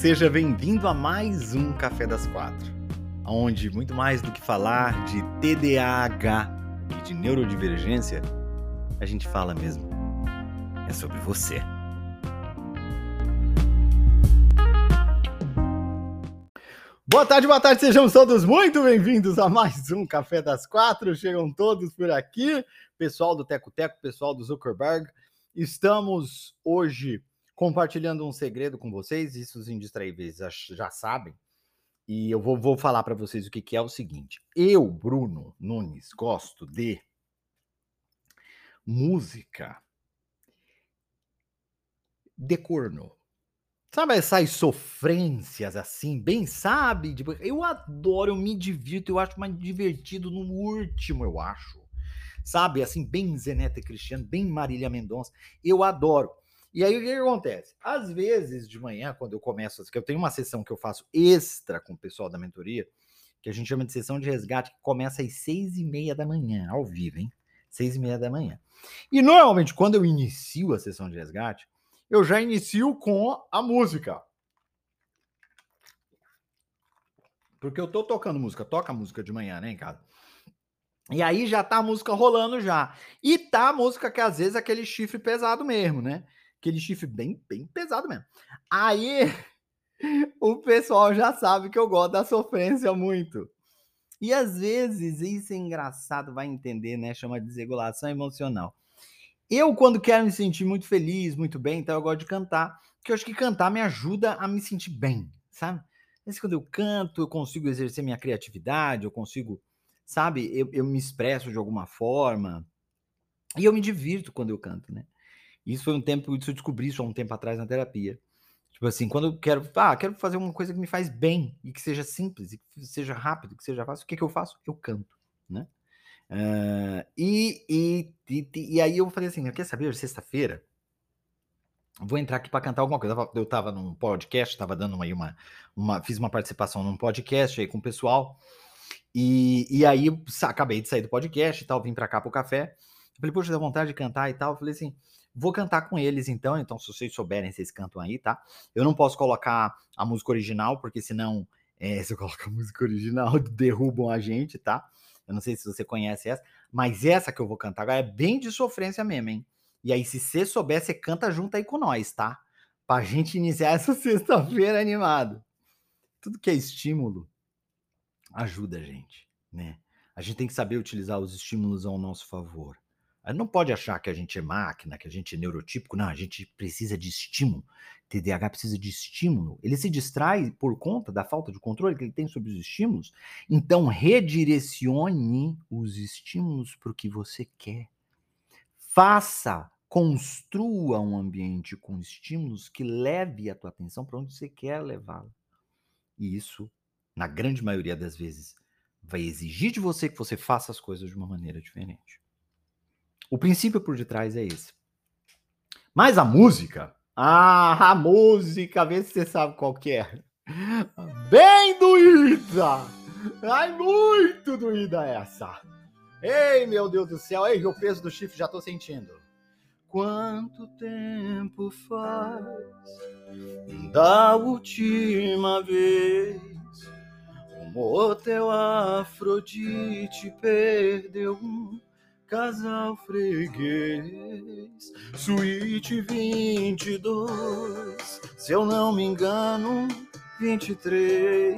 Seja bem-vindo a mais um Café das Quatro, onde muito mais do que falar de TDAH e de neurodivergência, a gente fala mesmo é sobre você. Boa tarde, boa tarde, sejam todos muito bem-vindos a mais um Café das Quatro. Chegam todos por aqui, pessoal do Teco Teco, pessoal do Zuckerberg. Estamos hoje compartilhando um segredo com vocês, isso os indistraíveis já, sabem, e eu vou, vou falar para vocês o que, que é o seguinte. Eu, Bruno Nunes, gosto de música de corno. Sabe essas sofrências assim, bem sabe? Eu adoro, eu me divirto, eu acho mais divertido no último, eu acho. Sabe, assim, bem Zeneta Cristiano, bem Marília Mendonça. Eu adoro. E aí o que, acontece? Às vezes de manhã, quando eu começo, que eu tenho uma sessão que eu faço extra com o pessoal da mentoria, que a gente chama de sessão de resgate, que começa às seis e meia da manhã, ao vivo, hein? Seis e meia da manhã. E normalmente, quando eu inicio a sessão de resgate, eu já inicio com a música. Porque eu tô tocando música, toca música de manhã, né, em casa. E aí já tá a música rolando já. E tá a música que às vezes é aquele chifre pesado mesmo, né? Aquele chifre bem, bem pesado mesmo. Aí o pessoal já sabe que eu gosto da sofrência muito. E às vezes, isso é engraçado, vai entender, né? Chama de desregulação emocional. Eu, quando quero me sentir muito feliz, muito bem, então eu gosto de cantar, porque eu acho que cantar me ajuda a me sentir bem, sabe? Mas quando eu canto, eu consigo exercer minha criatividade, eu consigo, sabe? Eu, eu me expresso de alguma forma. E eu me divirto quando eu canto, né? Isso foi um tempo, isso eu descobri isso há um tempo atrás na terapia. Tipo assim, quando eu quero, ah, quero fazer uma coisa que me faz bem e que seja simples, e que seja rápido, que seja fácil, o que, que eu faço? Eu canto, né? Uh, e, e, e, e, aí eu falei assim, quer saber, sexta-feira, vou entrar aqui para cantar alguma coisa. Eu estava num podcast, estava dando uma, uma, uma, fiz uma participação num podcast aí com o pessoal, e, e aí acabei de sair do podcast e tal, vim para cá pro café, falei, poxa, dá vontade de cantar e tal, falei assim, Vou cantar com eles então, então se vocês souberem, vocês cantam aí, tá? Eu não posso colocar a música original, porque senão, é, se eu colocar a música original, derrubam a gente, tá? Eu não sei se você conhece essa, mas essa que eu vou cantar agora é bem de sofrência mesmo, hein? E aí, se você souber, você canta junto aí com nós, tá? Pra gente iniciar essa sexta-feira animado. Tudo que é estímulo ajuda a gente, né? A gente tem que saber utilizar os estímulos ao nosso favor. Não pode achar que a gente é máquina, que a gente é neurotípico. Não, a gente precisa de estímulo. TDAH precisa de estímulo. Ele se distrai por conta da falta de controle que ele tem sobre os estímulos. Então, redirecione os estímulos para o que você quer. Faça, construa um ambiente com estímulos que leve a tua atenção para onde você quer levá-la. E isso, na grande maioria das vezes, vai exigir de você que você faça as coisas de uma maneira diferente. O princípio por detrás é esse. Mas a música, ah, a música, vê se você sabe qual que é. Bem doída! Ai, muito doída essa! Ei, meu Deus do céu, ei, o peso do chifre já tô sentindo. Quanto tempo faz da última vez o motel Afrodite perdeu um Casal Freguês, Suíte 22, se eu não me engano, 23.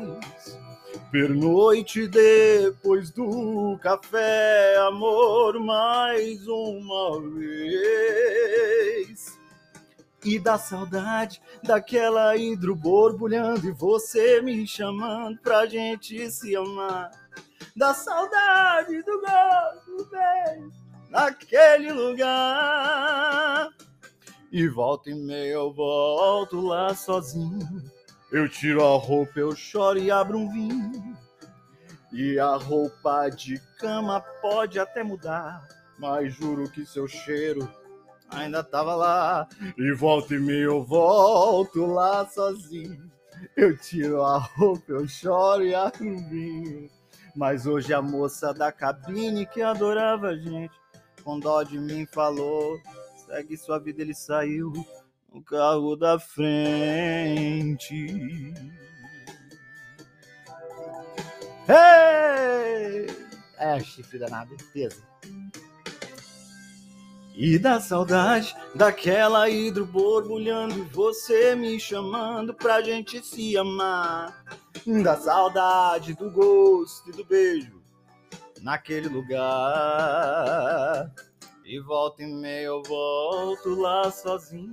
Pernoite depois do café, amor, mais uma vez. E da saudade daquela hidro borbulhando e você me chamando pra gente se amar da saudade do gosto beijo naquele lugar. E volta e meia eu volto lá sozinho. Eu tiro a roupa, eu choro e abro um vinho. E a roupa de cama pode até mudar, mas juro que seu cheiro ainda tava lá. E volta e meia eu volto lá sozinho. Eu tiro a roupa, eu choro e abro um vinho. Mas hoje a moça da cabine que adorava a gente, com dó de mim falou: segue sua vida, ele saiu. no carro da frente. Hey! É, chifre danado, peso. E da saudade daquela hidro borbulhando você me chamando pra gente se amar. Da saudade do gosto e do beijo naquele lugar. E volta e meia eu volto lá sozinho.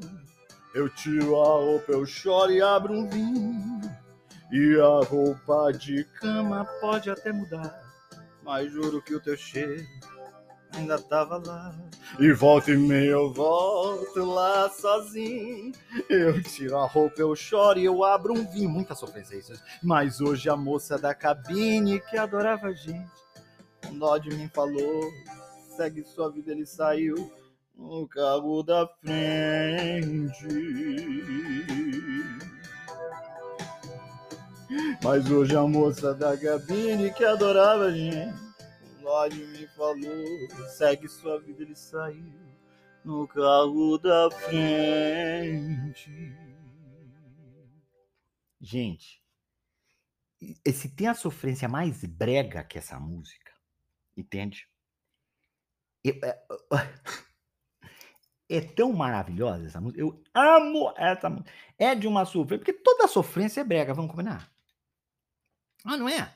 Eu tiro a roupa, eu choro e abro um vinho. E a roupa de cama pode até mudar, mas juro que o teu cheiro ainda tava lá. E volta e meia eu volto lá sozinho. Eu tiro a roupa, eu choro e eu abro um vinho. Muita sofrência isso. Mas hoje a moça da cabine que adorava a gente, com dó de mim falou: segue sua vida, ele saiu no carro da frente. Mas hoje a moça da cabine que adorava a gente Lorde me falou, segue sua vida, ele saiu no carro da frente. Gente, se tem a sofrência mais brega que essa música, entende? É, é, tão maravilhosa essa música. Eu amo essa música. É de uma sofrência, porque toda sofrência é brega, vamos combinar? Ah, não é?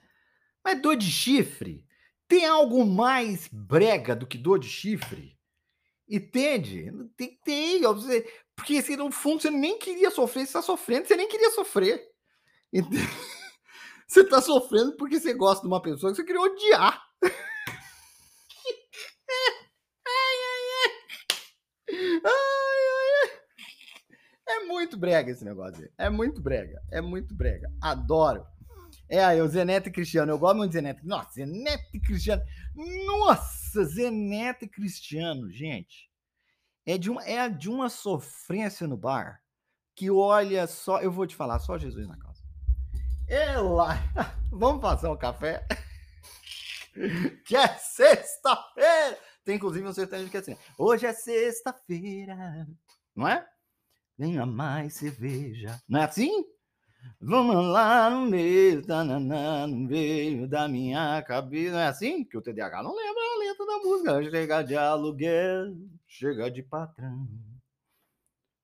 Mas dor de chifre, tem algo mais brega do que dor de chifre? Entende? Tem, tem. Porque se no fundo você nem queria sofrer, você está sofrendo, você nem queria sofrer. Entende? Você está sofrendo porque você gosta de uma pessoa que você queria odiar. É muito brega esse negócio. É muito brega. É muito brega. Adoro. É aí, o Zeneto e Cristiano. Eu gosto muito de Zeneto. Nossa, Zeneto e Cristiano. Nossa, Zeneto e Cristiano, gente. É de, uma, é de uma sofrência no bar que olha só. Eu vou te falar, só Jesus na casa. É lá. Vamos passar um café? que é sexta-feira. Tem inclusive um sertanejo que é assim. Hoje é sexta-feira. Não é? Venha mais cerveja. Não é assim? Vamos lá no meio, no meio da minha cabeça. Não é assim? Que o TDAH não lembra a letra da música. Chega de aluguel, chega de patrão.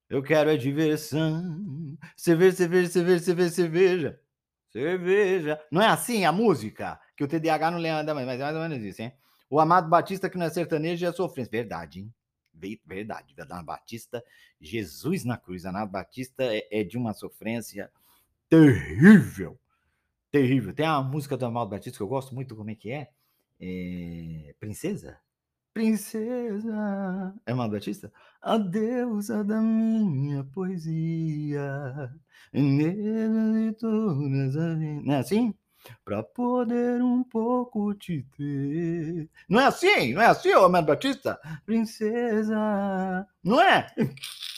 Eu quero é diversão. Cerveja, cerveja, cerveja, cerveja, cerveja. Cerveja. Não é assim a música? Que o TDAH não lembra, mas é mais ou menos isso, hein? O Amado Batista, que não é sertanejo, é sofrência. Verdade, hein? Verdade. Amado Batista, Jesus na cruz. Amado Batista é, é de uma sofrência terrível. Terrível. Tem uma música do Amaldo Batista que eu gosto muito, como é que é? é... Princesa? Princesa. É Amaldo Batista? A deusa da minha poesia. De todas as... Não é assim? Pra poder um pouco te ter. Não é assim? Não é assim, ô Amaldo Batista? Princesa. Não é?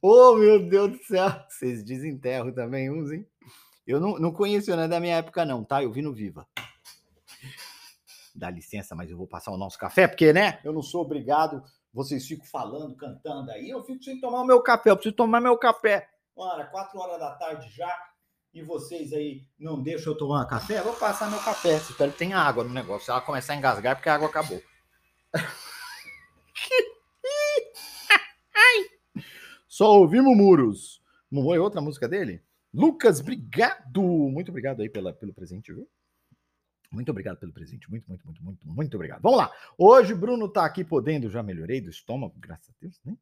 Oh, meu Deus do céu! Vocês desenterram também uns, hein? Eu não, não conheço, não é da minha época, não, tá? Eu vi no Viva. Dá licença, mas eu vou passar o nosso café, porque, né? Eu não sou obrigado. Vocês ficam falando, cantando aí. Eu fico sem tomar o meu café. Eu preciso tomar meu café. Ora, quatro horas da tarde já. E vocês aí não deixam eu tomar café? Eu vou passar meu café. Espero que tenha água no negócio. Se ela começar a engasgar, é porque a água acabou. Só ouvimos muros. Não foi outra música dele? Lucas, obrigado! Muito obrigado aí pela, pelo presente, viu? Muito obrigado pelo presente. Muito, muito, muito, muito, muito obrigado. Vamos lá. Hoje Bruno tá aqui podendo, já melhorei do estômago, graças a Deus, né?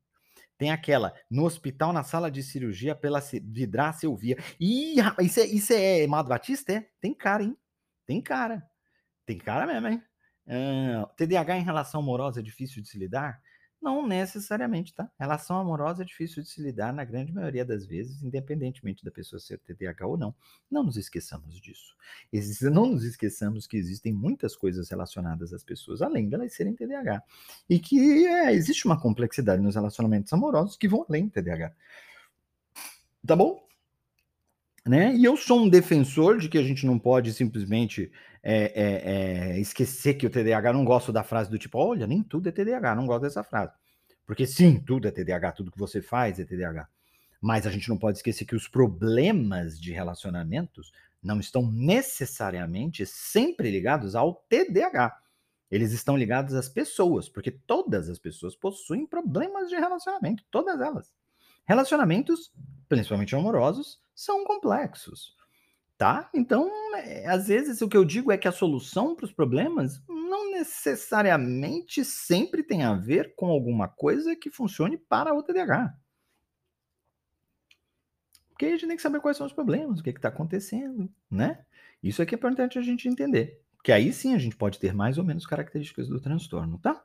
Tem aquela, no hospital, na sala de cirurgia, pela vidraça eu via. Ih, isso é, isso é Amado Batista? É? Tem cara, hein? Tem cara. Tem cara mesmo, hein? Ah, TDAH em relação amorosa é difícil de se lidar? Não necessariamente, tá? Relação amorosa é difícil de se lidar na grande maioria das vezes, independentemente da pessoa ser TDAH ou não. Não nos esqueçamos disso. Não nos esqueçamos que existem muitas coisas relacionadas às pessoas, além delas serem TDAH. E que é, existe uma complexidade nos relacionamentos amorosos que vão além do TDAH. Tá bom? Né? E eu sou um defensor de que a gente não pode simplesmente é, é, é, esquecer que o TDAH, não gosto da frase do tipo, olha, nem tudo é TDAH, não gosto dessa frase. Porque sim, tudo é TDAH, tudo que você faz é TDAH. Mas a gente não pode esquecer que os problemas de relacionamentos não estão necessariamente sempre ligados ao TDAH. Eles estão ligados às pessoas, porque todas as pessoas possuem problemas de relacionamento, todas elas. Relacionamentos, principalmente amorosos, são complexos, tá? Então, é, às vezes o que eu digo é que a solução para os problemas não necessariamente sempre tem a ver com alguma coisa que funcione para o TDAH. Porque a gente tem que saber quais são os problemas, o que está acontecendo, né? Isso aqui é importante a gente entender. Que aí sim a gente pode ter mais ou menos características do transtorno, tá?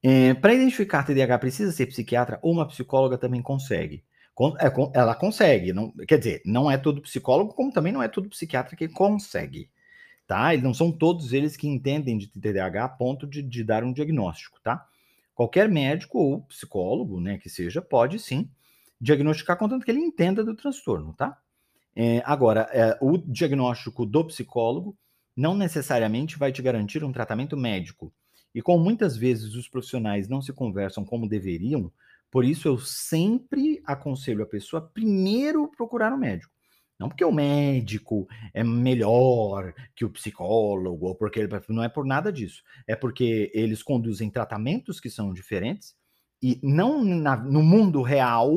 É, Para identificar TDAH, precisa ser psiquiatra ou uma psicóloga também consegue. É, ela consegue, não, quer dizer, não é todo psicólogo, como também não é todo psiquiatra que consegue, tá? E não são todos eles que entendem de TDAH a ponto de, de dar um diagnóstico, tá? Qualquer médico ou psicólogo, né, que seja, pode sim diagnosticar contanto que ele entenda do transtorno, tá? É, agora, é, o diagnóstico do psicólogo não necessariamente vai te garantir um tratamento médico. E como muitas vezes os profissionais não se conversam como deveriam, por isso eu sempre aconselho a pessoa primeiro procurar um médico. Não porque o médico é melhor que o psicólogo, ou porque ele não é por nada disso. É porque eles conduzem tratamentos que são diferentes e não na, no mundo real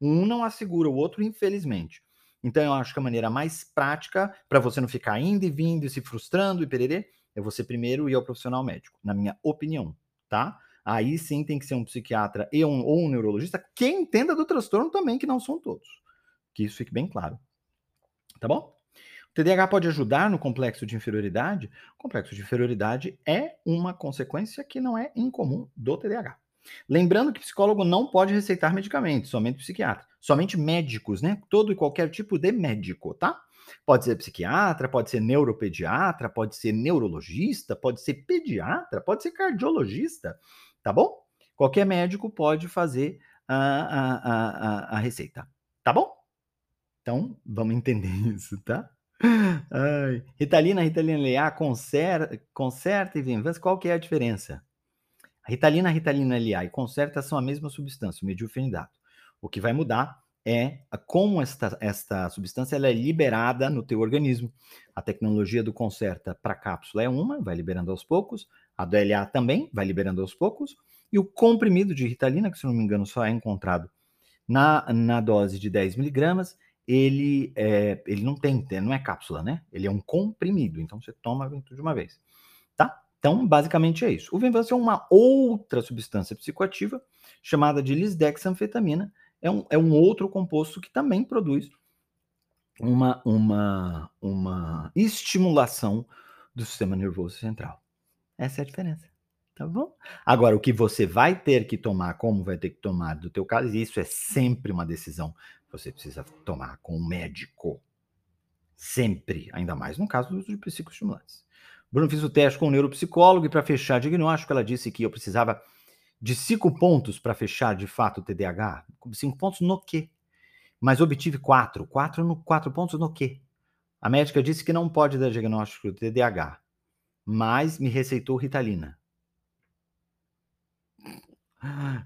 um não assegura o outro, infelizmente. Então, eu acho que a maneira mais prática para você não ficar indo e vindo e se frustrando e pererê é você primeiro ir ao profissional médico, na minha opinião, tá? Aí sim tem que ser um psiquiatra e um, ou um neurologista que entenda do transtorno também, que não são todos. Que isso fique bem claro. Tá bom? O TDAH pode ajudar no complexo de inferioridade? O complexo de inferioridade é uma consequência que não é incomum do TDAH. Lembrando que psicólogo não pode receitar medicamentos, somente psiquiatra. Somente médicos, né? Todo e qualquer tipo de médico, tá? Pode ser psiquiatra, pode ser neuropediatra, pode ser neurologista, pode ser pediatra, pode ser cardiologista, tá bom? Qualquer médico pode fazer a, a, a, a receita, tá bom? Então, vamos entender isso, tá? Ai. Ritalina, Ritalina LA, conserta, conserta e Venvance, qual que é a diferença? Ritalina, Ritalina LA e Concerta são a mesma substância, o medilfenidato. O que vai mudar é como esta, esta substância ela é liberada no teu organismo. A tecnologia do Concerta para cápsula é uma, vai liberando aos poucos. A do LA também vai liberando aos poucos. E o comprimido de Ritalina, que se não me engano só é encontrado na, na dose de 10 miligramas, ele, é, ele não tem, não é cápsula, né? Ele é um comprimido, então você toma de uma vez, tá? Então, basicamente é isso. O Venvance é uma outra substância psicoativa chamada de lisdexanfetamina. É um, é um outro composto que também produz uma, uma, uma estimulação do sistema nervoso central. Essa é a diferença. Tá bom? Agora, o que você vai ter que tomar, como vai ter que tomar do teu caso, isso é sempre uma decisão que você precisa tomar com o médico. Sempre, ainda mais no caso do uso de psicoestimulantes. Bruno, fiz o teste com o neuropsicólogo e para fechar diagnóstico, ela disse que eu precisava de cinco pontos para fechar de fato o TDAH. Cinco pontos no quê? Mas obtive quatro. Quatro, no, quatro pontos no quê? A médica disse que não pode dar diagnóstico de TDAH, mas me receitou Ritalina.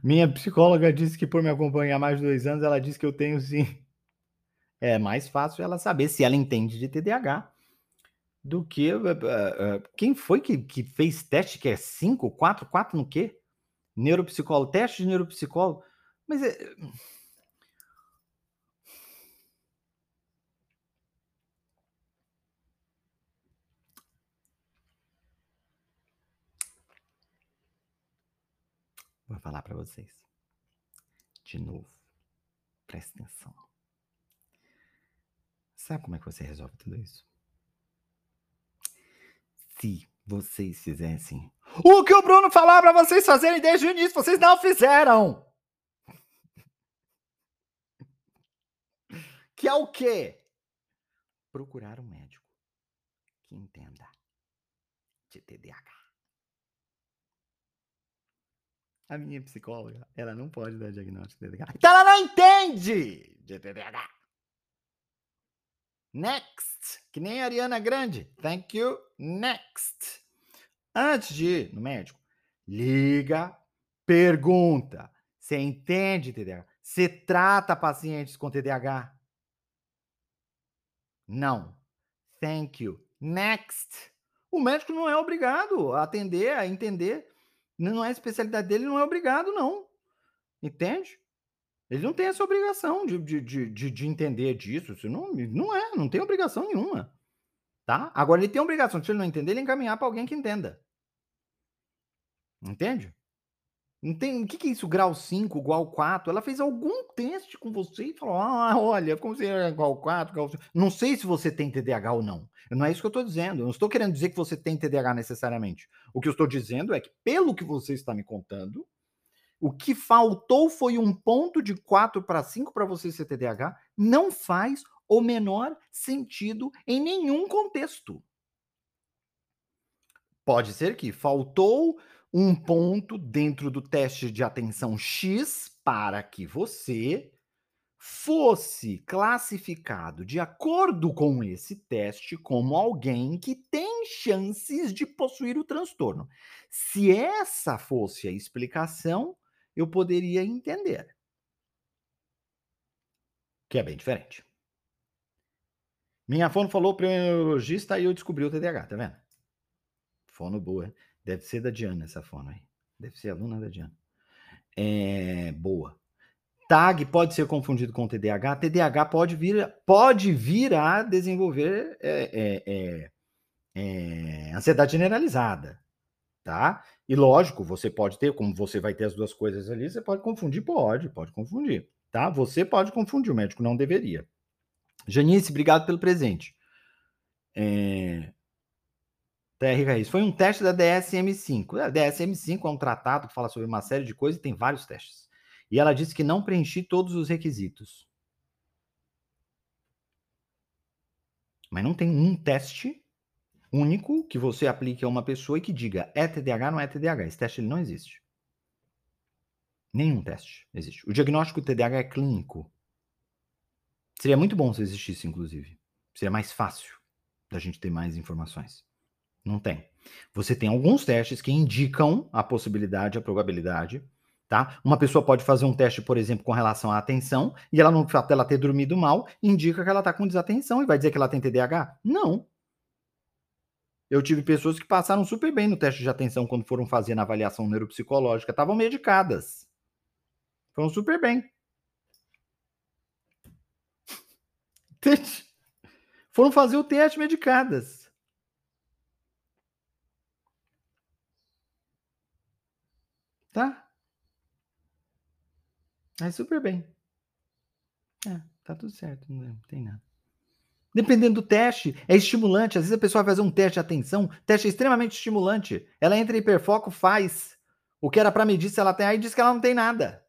Minha psicóloga disse que por me acompanhar mais de dois anos, ela disse que eu tenho sim. É mais fácil ela saber se ela entende de TDAH do que. Uh, uh, quem foi que, que fez teste que é 5, 4, 4 no quê? Neuropsicólogo, teste de neuropsicólogo. Mas é. Falar para vocês. De novo. Presta atenção. Sabe como é que você resolve tudo isso? se vocês fizessem o que o Bruno falou para vocês fazerem desde o início, vocês não fizeram. Que é o quê? Procurar um médico que entenda de TDAH. A minha psicóloga, ela não pode dar diagnóstico de TDAH. Então ela não entende de TDAH. Next. Que nem a Ariana Grande. Thank you. Next. Antes de ir no médico, liga, Pergunta: você entende TDAH? Você trata pacientes com TDAH? Não. Thank you. Next. O médico não é obrigado a atender, a entender. Não é especialidade dele, não é obrigado, não. Entende? Ele não tem essa obrigação de, de, de, de, entender disso. Isso não, não é, não tem obrigação nenhuma. Tá? Agora, ele tem obrigação, se ele não entender, ele encaminhar para alguém que entenda. Entende? Não tem, o que, que é isso, grau 5, grau 4? Ela fez algum teste com você e falou: ah, olha, como você é grau 4, grau 5. Não sei se você tem TDAH ou não. Não é isso que eu estou dizendo. Eu não estou querendo dizer que você tem TDAH necessariamente. O que eu estou dizendo é que, pelo que você está me contando, o que faltou foi um ponto de 4 para 5 para você ser TDAH. Não faz o menor sentido em nenhum contexto. Pode ser que faltou um ponto dentro do teste de atenção X para que você fosse classificado de acordo com esse teste como alguém que tem chances de possuir o transtorno. Se essa fosse a explicação, eu poderia entender. Que é bem diferente. Minha fono falou para o neurologista e eu descobri o TDAH, tá vendo? Fono boa. Deve ser da Diana essa fono aí. Deve ser aluna da Diana. É, boa. TAG pode ser confundido com TDAH. TDAH pode vir, pode vir a desenvolver é, é, ansiedade generalizada, tá? E lógico, você pode ter, como você vai ter as duas coisas ali, você pode confundir, pode, pode confundir, tá? Você pode confundir, o médico não deveria. Janice, obrigado pelo presente. É, TR. Foi um teste da DSM-5. A DSM-5 é um tratado que fala sobre uma série de coisas e tem vários testes. E ela disse que não preenchi todos os requisitos. Mas não tem um teste único que você aplique a uma pessoa e que diga é TDAH ou não é TDAH. Esse teste ele não existe. Nenhum teste existe. O diagnóstico TDAH é clínico. Seria muito bom se existisse, inclusive. Seria mais fácil da gente ter mais informações. Não tem. Você tem alguns testes que indicam a possibilidade, a probabilidade, tá? Uma pessoa pode fazer um teste, por exemplo, com relação à atenção, e ela, no fato ter dormido mal, indica que ela está com desatenção e vai dizer que ela tem TDAH? Não. Eu tive pessoas que passaram super bem no teste de atenção quando foram fazer na avaliação neuropsicológica, estavam medicadas. Foram super bem. Foram fazer o teste medicadas. Tá? Aí super bem. É, tá tudo certo, não tem nada. Dependendo do teste, é estimulante. Às vezes a pessoa vai fazer um teste de atenção, teste é extremamente estimulante. Ela entra em hiperfoco, faz o que era para medir se ela tem, aí diz que ela não tem nada.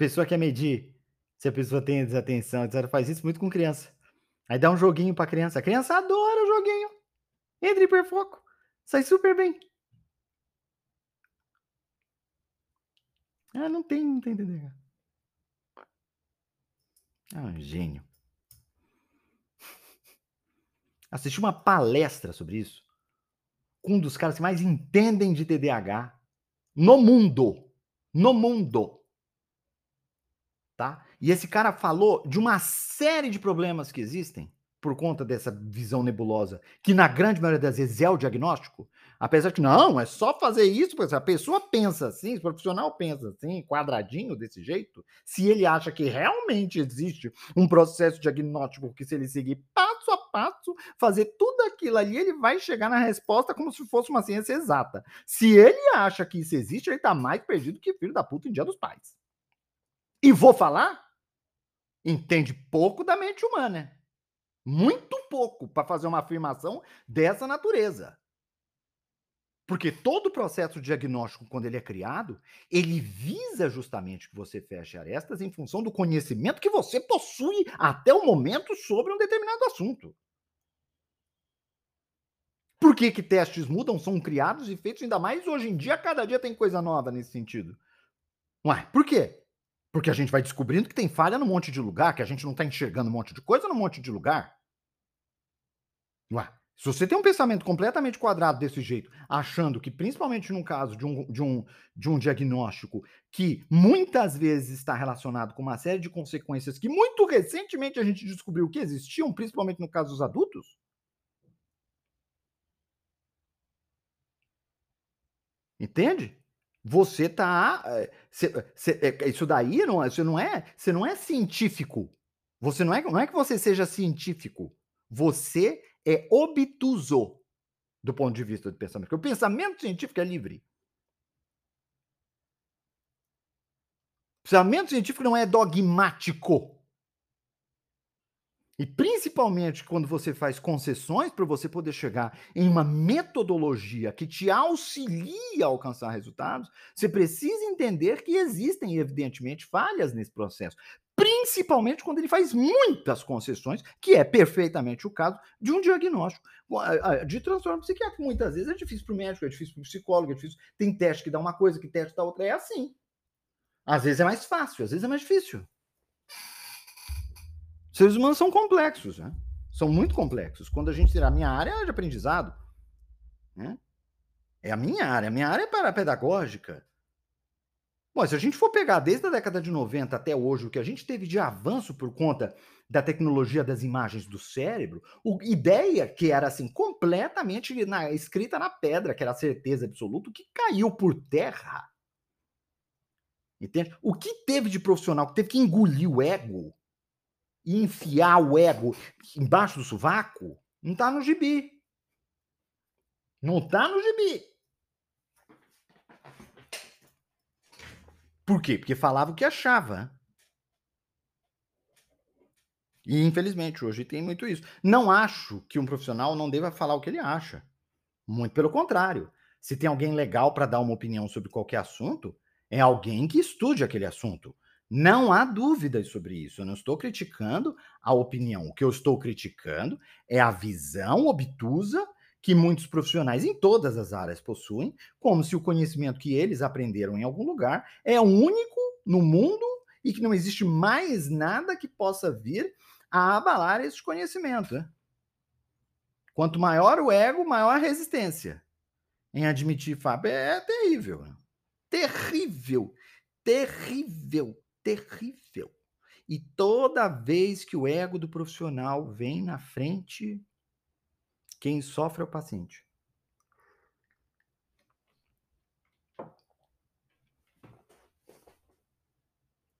Pessoa quer medir se a pessoa tem desatenção, etc. Faz isso muito com criança. Aí dá um joguinho pra criança. A criança adora o joguinho. Entra em hiperfoco. Sai super bem. Ah, não tem, não tem TDAH. Ah, um gênio. Assisti uma palestra sobre isso com um dos caras que mais entendem de TDAH no mundo. No mundo tá? E esse cara falou de uma série de problemas que existem por conta dessa visão nebulosa, que na grande maioria das vezes é o diagnóstico, apesar que não, é só fazer isso, porque a pessoa pensa assim, o profissional pensa assim, quadradinho desse jeito, se ele acha que realmente existe um processo diagnóstico que se ele seguir passo a passo, fazer tudo aquilo ali, ele vai chegar na resposta como se fosse uma ciência exata. Se ele acha que isso existe, ele tá mais perdido que filho da puta em dia dos pais. E vou falar? Entende pouco da mente humana. Muito pouco para fazer uma afirmação dessa natureza. Porque todo o processo diagnóstico, quando ele é criado, ele visa justamente que você feche arestas em função do conhecimento que você possui até o momento sobre um determinado assunto. Por que, que testes mudam, são criados e feitos ainda mais hoje em dia? Cada dia tem coisa nova nesse sentido. Ué, por quê? Porque a gente vai descobrindo que tem falha num monte de lugar, que a gente não está enxergando um monte de coisa num monte de lugar. Ué, se você tem um pensamento completamente quadrado desse jeito, achando que, principalmente no caso de um, de um, de um diagnóstico que muitas vezes está relacionado com uma série de consequências que muito recentemente a gente descobriu que existiam, principalmente no caso dos adultos, Entende? Você tá. Eh, eh, isso daí não, é, você não é, você não é científico. Você não é, não é que você seja científico. Você é obtuso do ponto de vista do pensamento. Porque o pensamento científico é livre. O pensamento científico não é dogmático. E principalmente quando você faz concessões para você poder chegar em uma metodologia que te auxilia a alcançar resultados, você precisa entender que existem, evidentemente, falhas nesse processo. Principalmente quando ele faz muitas concessões, que é perfeitamente o caso de um diagnóstico de transtorno psiquiátrico. Muitas vezes é difícil para o médico, é difícil para o psicólogo, é difícil. Tem teste que dá uma coisa, que teste dá outra. É assim. Às vezes é mais fácil, às vezes é mais difícil. Seres humanos são complexos, né? São muito complexos. Quando a gente tirar a minha área de aprendizado, né? É a minha área. A minha área é para pedagógica. Bom, se a gente for pegar desde a década de 90 até hoje, o que a gente teve de avanço por conta da tecnologia das imagens do cérebro, o, ideia que era assim completamente na, escrita na pedra, que era a certeza absoluta, que caiu por terra. Entende? O que teve de profissional que teve que engolir o ego e enfiar o ego embaixo do sovaco, não está no gibi. Não está no gibi. Por quê? Porque falava o que achava. E infelizmente hoje tem muito isso. Não acho que um profissional não deva falar o que ele acha. Muito pelo contrário. Se tem alguém legal para dar uma opinião sobre qualquer assunto, é alguém que estude aquele assunto. Não há dúvidas sobre isso. Eu não estou criticando a opinião. O que eu estou criticando é a visão obtusa que muitos profissionais em todas as áreas possuem, como se o conhecimento que eles aprenderam em algum lugar é único no mundo e que não existe mais nada que possa vir a abalar esse conhecimento. Né? Quanto maior o ego, maior a resistência em admitir fato. É terrível. Né? Terrível. Terrível terrível. E toda vez que o ego do profissional vem na frente, quem sofre é o paciente.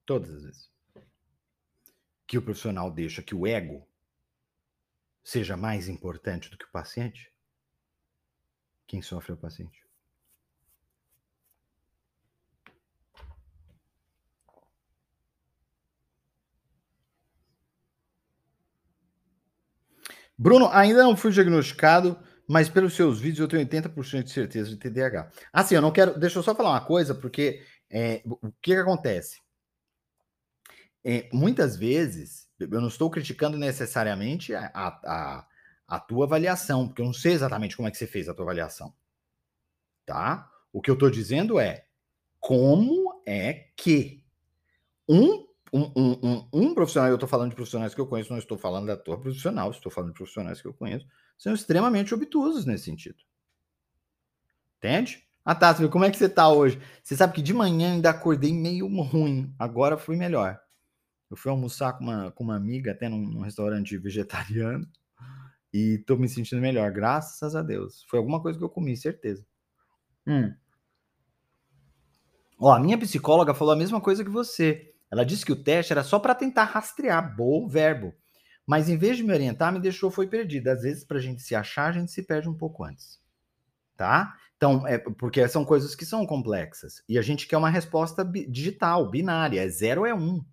Todas as vezes. Que o profissional deixa que o ego seja mais importante do que o paciente, quem sofre é o paciente. Bruno, ainda não fui diagnosticado, mas pelos seus vídeos eu tenho 80% de certeza de TDAH. Assim, eu não quero. Deixa eu só falar uma coisa, porque é, o que, que acontece? É, muitas vezes, eu não estou criticando necessariamente a, a, a, tua avaliação, porque eu não sei exatamente como é que você fez a tua avaliação. Tá? O que eu estou dizendo é como é que um um, um, um, um, profissional, eu estou falando de profissionais que eu conheço, não estou falando da tua profissional, estou falando de profissionais que eu conheço, são extremamente obtusos nesse sentido. Entende? Ah, tá, como é que você está hoje? Você sabe que de manhã ainda acordei meio ruim, agora fui melhor. Eu fui almoçar com uma, com uma amiga, até num, num restaurante vegetariano, e estou me sentindo melhor, graças a Deus. Foi alguma coisa que eu comi, certeza. Hum. Ó, a minha psicóloga falou a mesma coisa que você. Ela disse que o teste era só para tentar rastrear bom verbo. Mas em vez de me orientar, me deixou foi perdida. Às vezes, para a gente se achar, a gente se perde um pouco antes. Tá? Então, é porque são coisas que são complexas. E a gente quer uma resposta digital, binária, é zero é um.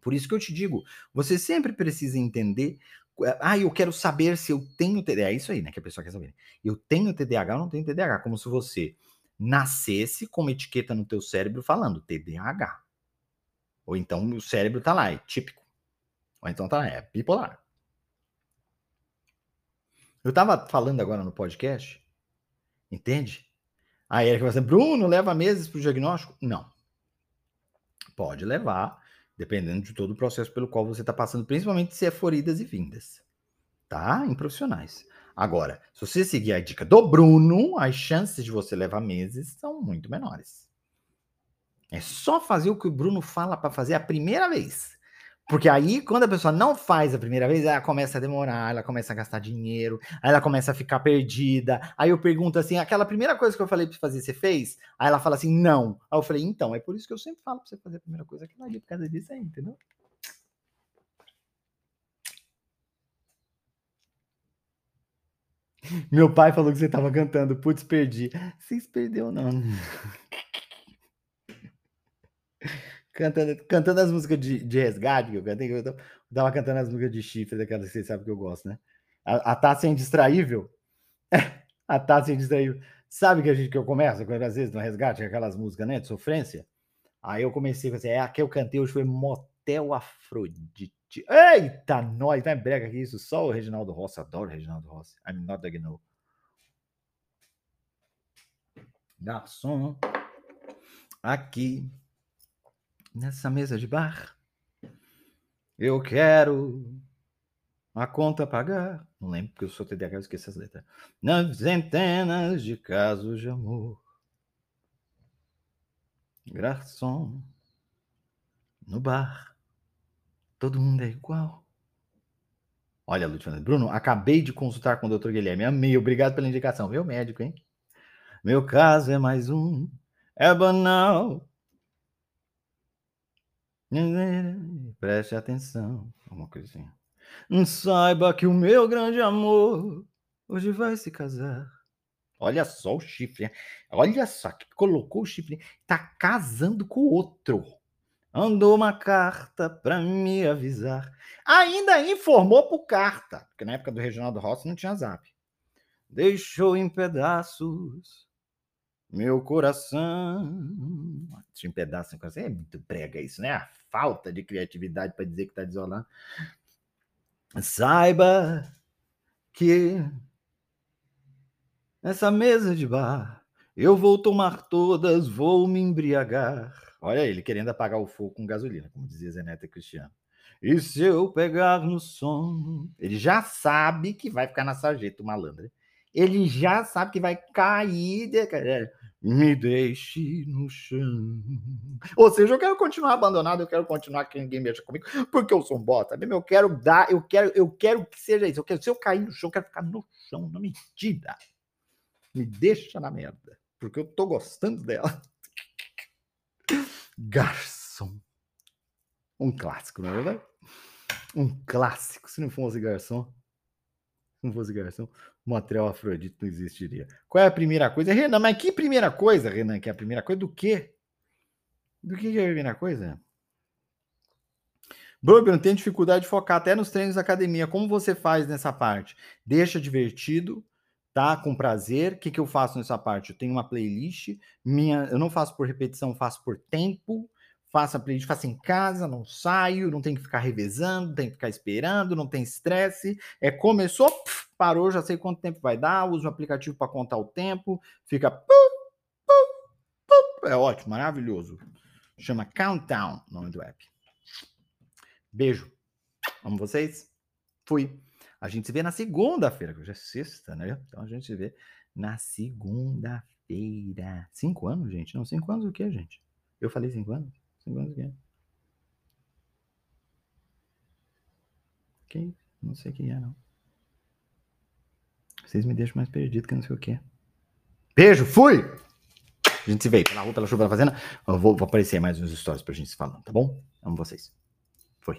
Por isso que eu te digo, você sempre precisa entender. Ah, eu quero saber se eu tenho TDAH. É isso aí, né? Que a pessoa quer saber. Eu tenho TDAH ou não tenho TDAH? Como se você nascesse com uma etiqueta no teu cérebro falando TDAH. Ou então o cérebro tá lá, é típico. Ou então tá, é bipolar. Eu tava falando agora no podcast, entende? A Erika vai dizer, Bruno, leva meses pro diagnóstico? Não. Pode levar, dependendo de todo o processo pelo qual você está passando, principalmente se é for idas e vindas. Tá? Em profissionais. Agora, se você seguir a dica do Bruno, as chances de você levar meses são muito menores. É só fazer o que o Bruno fala para fazer a primeira vez. Porque aí, quando a pessoa não faz a primeira vez, ela começa a demorar, ela começa a gastar dinheiro, aí ela começa a ficar perdida. Aí eu pergunto assim: aquela primeira coisa que eu falei pra fazer, você fez? Aí ela fala assim: não. Aí eu falei: então, é por isso que eu sempre falo pra você fazer a primeira coisa aquilo ali, por causa disso aí, entendeu? Meu pai falou que você tava cantando, putz, perdi. Vocês perdeu, não. cantando, cantando as músicas de, de resgate que eu cantei, eu tava cantando as músicas de chifre, daquelas que vocês sabem que eu gosto, né? A, a taça é indistraível. a taça é indistraível. Sabe que a gente que eu começo, quando às vezes no resgate, aquelas músicas, né, de sofrência? Aí eu comecei com assim, é a que eu cantei hoje foi Motel Afrodite. Eita, nós, vai brega que isso, só o Reginaldo Rossi, adoro o Reginaldo Rossi. I'm not the no. Garçom, aqui nessa mesa de bar. Eu quero a conta pagar. Não lembro porque eu sou TDAH, eu esqueci as letras. Nas centenas de casos de amor. Garçom, no bar, todo mundo é igual. Olha, Lúcio Bruno, acabei de consultar com o Dr. Guilherme. Amei, obrigado pela indicação. Meu médico, hein? Meu caso é mais um, é banal, Preste atenção. Uma coisinha. Saiba que o meu grande amor hoje vai se casar. Olha só o chifre. Olha só que colocou o chifre. Tá casando com o outro. Andou uma carta para me avisar. Ainda informou por carta. Porque na época do Reginaldo Rossi não tinha zap. Deixou em pedaços meu coração. Em pedaços, é muito prega isso, né? A falta de criatividade para dizer que está desolado. Saiba que nessa mesa de bar eu vou tomar todas, vou me embriagar. Olha ele querendo apagar o fogo com gasolina, como dizia Zeneta Cristiano. E se eu pegar no sono, ele já sabe que vai ficar na sarjeta, o malandro. Ele já sabe que vai cair. De me deixe no chão. Ou seja, eu quero continuar abandonado, eu quero continuar que ninguém mexa comigo, porque eu sou um bota mesmo. Eu quero dar, eu quero, eu quero que seja isso. Eu quero, se eu cair no chão, eu quero ficar no chão, na mentira. Me deixa na merda, porque eu tô gostando dela. Garçom. Um clássico, não é verdade? Um clássico. Se não fosse garçom, não fosse garçom, Motel Afrodite não existiria. Qual é a primeira coisa? Renan, mas que primeira coisa, Renan? Que é a primeira coisa do quê? Do que, é a primeira coisa? Bruno, tem dificuldade de focar até nos treinos da academia. Como você faz nessa parte? Deixa divertido, tá? Com prazer. O que, que eu faço nessa parte? Eu tenho uma playlist. Minha, eu não faço por repetição, faço por tempo faço a playlist, faço em casa, não saio, não tem que ficar revezando, tem que ficar esperando, não tem estresse. É começou, pff, parou, já sei quanto tempo vai dar, uso o aplicativo para contar o tempo, fica é ótimo, maravilhoso. Chama Countdown, nome do app. Beijo. Amo vocês. Fui. A gente se vê na segunda-feira, que hoje é sexta, né? Então a gente se vê na segunda-feira. Cinco anos, gente? Não, cinco anos o quê, gente? Eu falei cinco anos? Cinco quem? Que Não sei quem é, não. Vocês me deixam mais perdido que não sei o que. Beijo, fui! A gente se vê pela rua, pela chuva, pela fazenda. Eu vou, vou aparecer mais uns stories pra gente se falando, tá bom? Amo vocês. Foi.